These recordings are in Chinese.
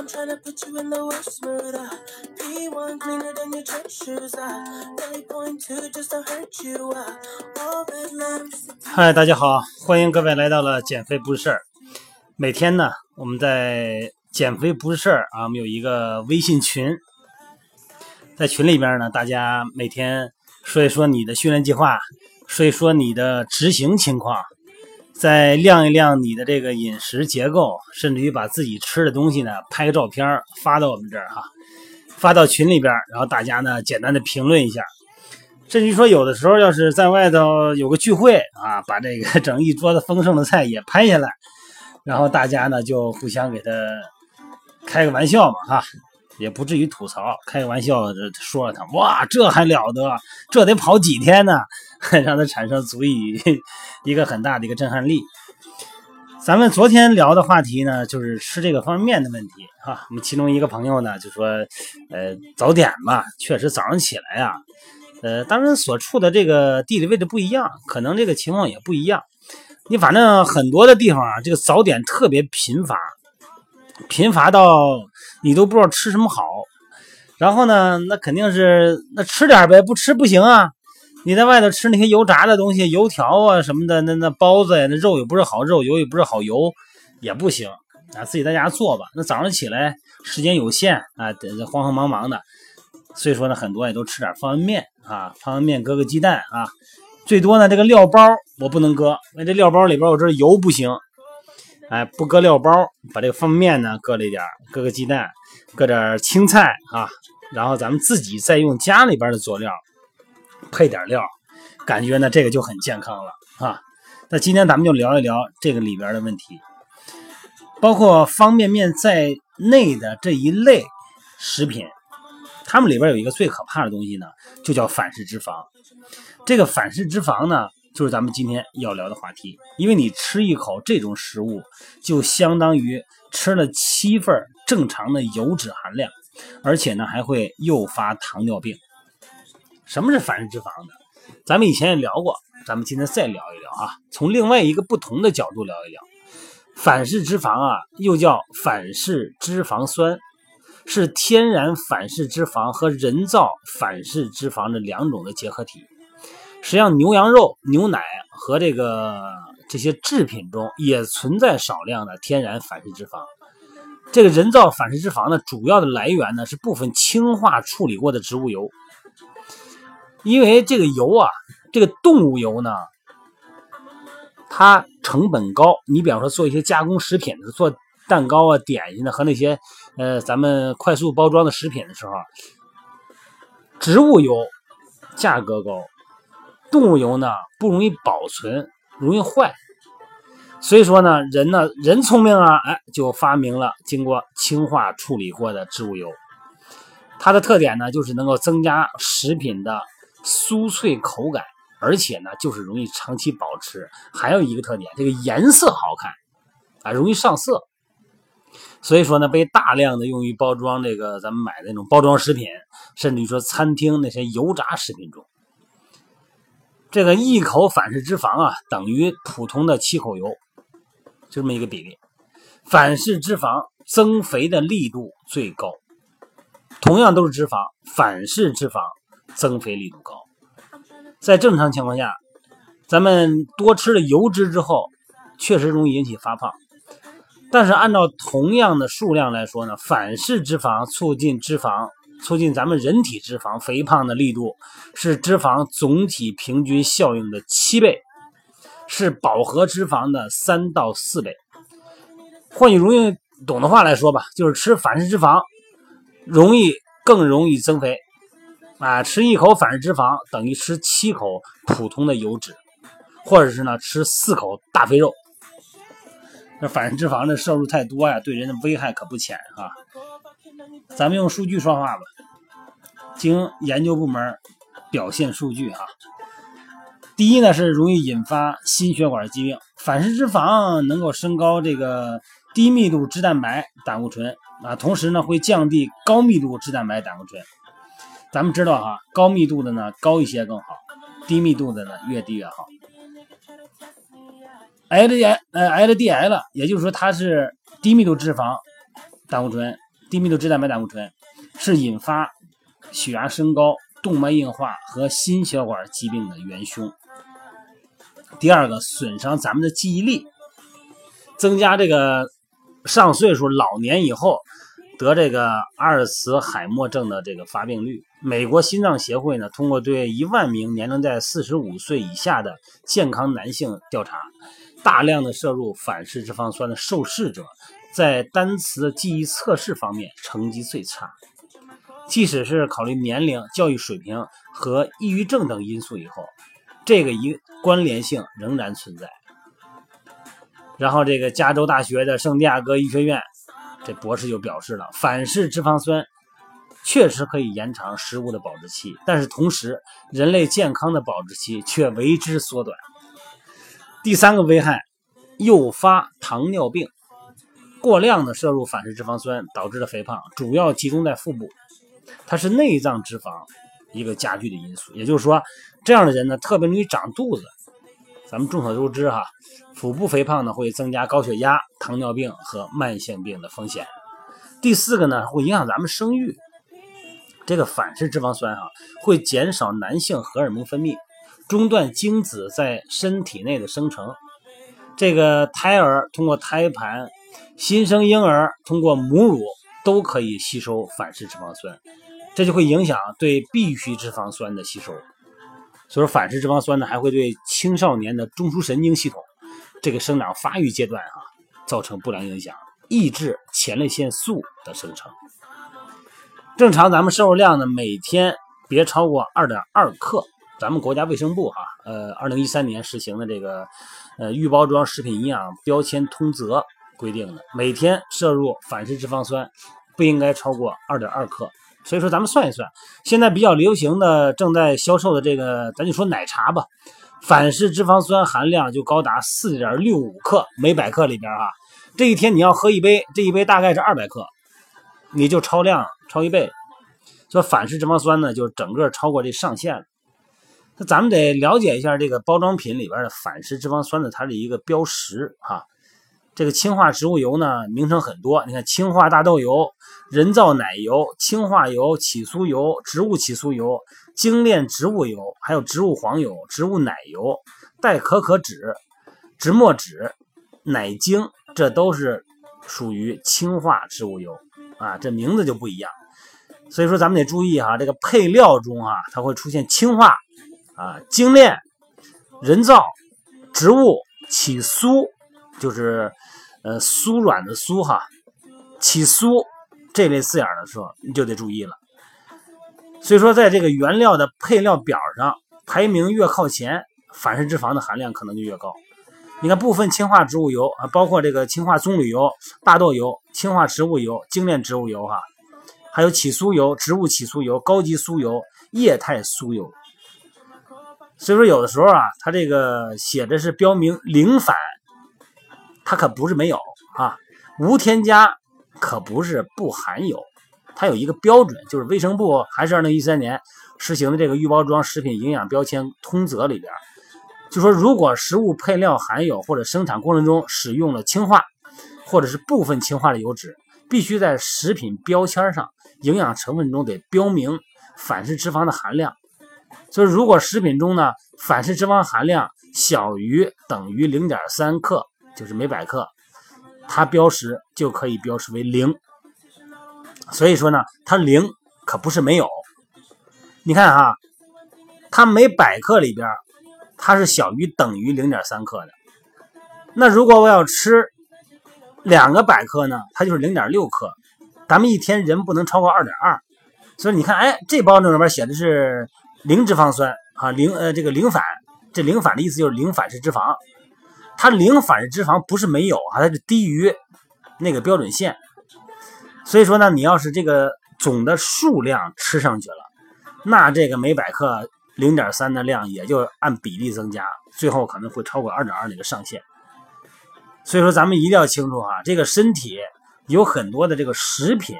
I'm trying to put you in the worst mood. Uh. P1 cleaner than your church shoes. Uh. Belly point to just to hurt you. Uh. All red lips. 嗨，大家好，欢迎各位来到了减肥不是事儿。每天呢，我们在减肥不是事儿啊，我们有一个微信群，在群里边呢，大家每天说一说你的训练计划，说一说你的执行情况，再亮一亮你的这个饮食结构，甚至于把自己吃的东西呢拍个照片发到我们这儿哈，发到群里边，然后大家呢简单的评论一下。甚至于说，有的时候要是在外头有个聚会啊，把这个整一桌子丰盛的菜也拍下来，然后大家呢就互相给他开个玩笑嘛，哈，也不至于吐槽，开个玩笑这说他，哇，这还了得，这得跑几天呢，让他产生足以一个很大的一个震撼力。咱们昨天聊的话题呢，就是吃这个方便面的问题哈。我们其中一个朋友呢就说，呃，早点吧，确实早上起来呀、呃，当然所处的这个地理位置不一样，可能这个情况也不一样。你反正很多的地方啊，这个早点特别贫乏，贫乏到你都不知道吃什么好。然后呢，那肯定是那吃点呗，不吃不行啊。你在外头吃那些油炸的东西，油条啊什么的，那那包子呀，那肉也不是好肉，油也不是好油，也不行啊。自己在家做吧。那早上起来时间有限啊，得慌慌忙忙的。所以说呢，很多也都吃点方便面啊，方便面搁个鸡蛋啊，最多呢这个料包我不能搁，因为这料包里边我这油不行，哎，不搁料包，把这个方便面呢搁了一点，搁个鸡蛋，搁点青菜啊，然后咱们自己再用家里边的佐料配点料，感觉呢这个就很健康了啊。那今天咱们就聊一聊这个里边的问题，包括方便面在内的这一类食品。它们里边有一个最可怕的东西呢，就叫反式脂肪。这个反式脂肪呢，就是咱们今天要聊的话题。因为你吃一口这种食物，就相当于吃了七份正常的油脂含量，而且呢还会诱发糖尿病。什么是反式脂肪呢？咱们以前也聊过，咱们今天再聊一聊啊，从另外一个不同的角度聊一聊。反式脂肪啊，又叫反式脂肪酸。是天然反式脂肪和人造反式脂肪的两种的结合体。实际上，牛羊肉、牛奶和这个这些制品中也存在少量的天然反式脂肪。这个人造反式脂肪呢，主要的来源呢是部分氢化处理过的植物油。因为这个油啊，这个动物油呢，它成本高。你比方说做一些加工食品的，做蛋糕啊、点心的和那些。呃，咱们快速包装的食品的时候，植物油价格高，动物油呢不容易保存，容易坏。所以说呢，人呢人聪明啊，哎，就发明了经过氢化处理过的植物油。它的特点呢，就是能够增加食品的酥脆口感，而且呢，就是容易长期保持。还有一个特点，这个颜色好看啊，容易上色。所以说呢，被大量的用于包装这个咱们买的那种包装食品，甚至于说餐厅那些油炸食品中，这个一口反式脂肪啊，等于普通的七口油，就这么一个比例。反式脂肪增肥的力度最高，同样都是脂肪，反式脂肪增肥力度高。在正常情况下，咱们多吃了油脂之后，确实容易引起发胖。但是按照同样的数量来说呢，反式脂肪促进脂肪、促进咱们人体脂肪肥胖的力度是脂肪总体平均效应的七倍，是饱和脂肪的三到四倍。换句容易懂的话来说吧，就是吃反式脂肪容易更容易增肥啊！吃一口反式脂肪等于吃七口普通的油脂，或者是呢吃四口大肥肉。这反式脂肪的摄入太多呀，对人的危害可不浅啊！咱们用数据说话吧。经研究部门表现数据哈，第一呢是容易引发心血管疾病，反式脂肪能够升高这个低密度脂蛋白胆固醇啊，同时呢会降低高密度脂蛋白胆固醇。咱们知道哈，高密度的呢高一些更好，低密度的呢越低越好。L D 呃 L D L，也就是说它是低密度脂肪胆固醇，低密度脂蛋白胆固醇是引发血压升高、动脉硬化和心血管疾病的元凶。第二个，损伤咱们的记忆力，增加这个上岁数老年以后得这个阿尔茨海默症的这个发病率。美国心脏协会呢，通过对一万名年龄在四十五岁以下的健康男性调查，大量的摄入反式脂肪酸的受试者。在单词的记忆测试方面成绩最差，即使是考虑年龄、教育水平和抑郁症等因素以后，这个一关联性仍然存在。然后，这个加州大学的圣地亚哥医学院博士就表示了，反式脂肪酸确实可以延长食物的保质期，但是同时人类健康的保质期却为之缩短。第三个危害，诱发糖尿病。过量的摄入反式脂肪酸导致的肥胖，主要集中在腹部，它是内脏脂肪一个加剧的因素。也就是说，这样的人呢，特别容易长肚子。咱们众所周知哈，腹部肥胖呢会增加高血压、糖尿病和慢性病的风险。第四个呢，会影响咱们生育。这个反式脂肪酸哈会减少男性荷尔蒙分泌，中断精子在身体内的生成。这个胎儿通过胎盘。新生婴儿通过母乳都可以吸收反式脂肪酸，这就会影响对必需脂肪酸的吸收。所以说，反式脂肪酸呢，还会对青少年的中枢神经系统这个生长发育阶段啊造成不良影响，抑制前列腺素的生成。正常咱们摄入量呢，每天别超过二点二克。咱们国家卫生部哈，呃，二零一三年实行的这个呃预包装食品营养标签通则。规定的每天摄入反式脂肪酸不应该超过二点二克，所以说咱们算一算，现在比较流行的、正在销售的这个，咱就说奶茶吧，反式脂肪酸含量就高达四点六五克每百克里边啊，这一天你要喝一杯，这一杯大概是二百克，你就超量超一倍，说反式脂肪酸呢就整个超过这上限了，那咱们得了解一下这个包装品里边的反式脂肪酸的它的一个标识哈。这个氢化植物油呢，名称很多。你看，氢化大豆油、人造奶油、氢化油、起酥油、植物起酥油、精炼植物油，还有植物黄油、植物奶油、代可可脂、植墨脂、奶精，这都是属于氢化植物油啊。这名字就不一样，所以说咱们得注意哈，这个配料中啊，它会出现氢化啊、精炼、人造、植物起酥，就是。呃，酥软的酥哈，起酥这类字眼的时候，你就得注意了。所以说，在这个原料的配料表上排名越靠前，反式脂肪的含量可能就越高。你看，部分氢化植物油啊，包括这个氢化棕榈油、大豆油、氢化植物油、精炼植物油哈，还有起酥油、植物起酥油、高级酥油、液态酥油。所以说，有的时候啊，它这个写的是标明零反。它可不是没有啊，无添加可不是不含有，它有一个标准，就是卫生部还是二零一三年实行的这个预包装食品营养标签通则里边，就说如果食物配料含有或者生产过程中使用了氢化或者是部分氢化的油脂，必须在食品标签上营养成分中得标明反式脂肪的含量。所以如果食品中呢反式脂肪含量小于等于零点三克。就是每百克，它标识就可以标识为零。所以说呢，它零可不是没有。你看哈，它每百克里边，它是小于等于零点三克的。那如果我要吃两个百克呢，它就是零点六克。咱们一天人不能超过二点二。所以你看，哎，这包装里边写的是零脂肪酸啊，零呃这个零反，这零反的意思就是零反式脂肪。它零反式脂肪不是没有啊，它是低于那个标准线。所以说呢，你要是这个总的数量吃上去了，那这个每百克零点三的量也就按比例增加，最后可能会超过二点二那个上限。所以说咱们一定要清楚啊，这个身体有很多的这个食品，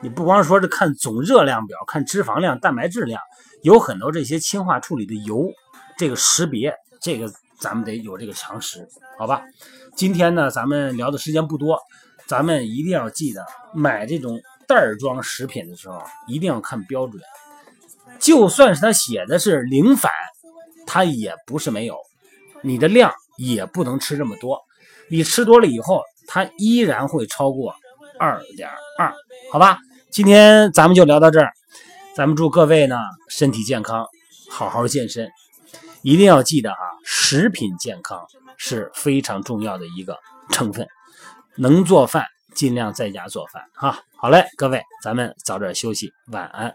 你不光说是看总热量表，看脂肪量、蛋白质量，有很多这些氢化处理的油，这个识别这个。咱们得有这个常识，好吧？今天呢，咱们聊的时间不多，咱们一定要记得买这种袋装食品的时候，一定要看标准。就算是它写的是零反，它也不是没有。你的量也不能吃这么多，你吃多了以后，它依然会超过二点二，好吧？今天咱们就聊到这儿，咱们祝各位呢身体健康，好好健身，一定要记得啊，食品健康是非常重要的一个成分。能做饭尽量在家做饭哈。好嘞，各位，咱们早点休息，晚安。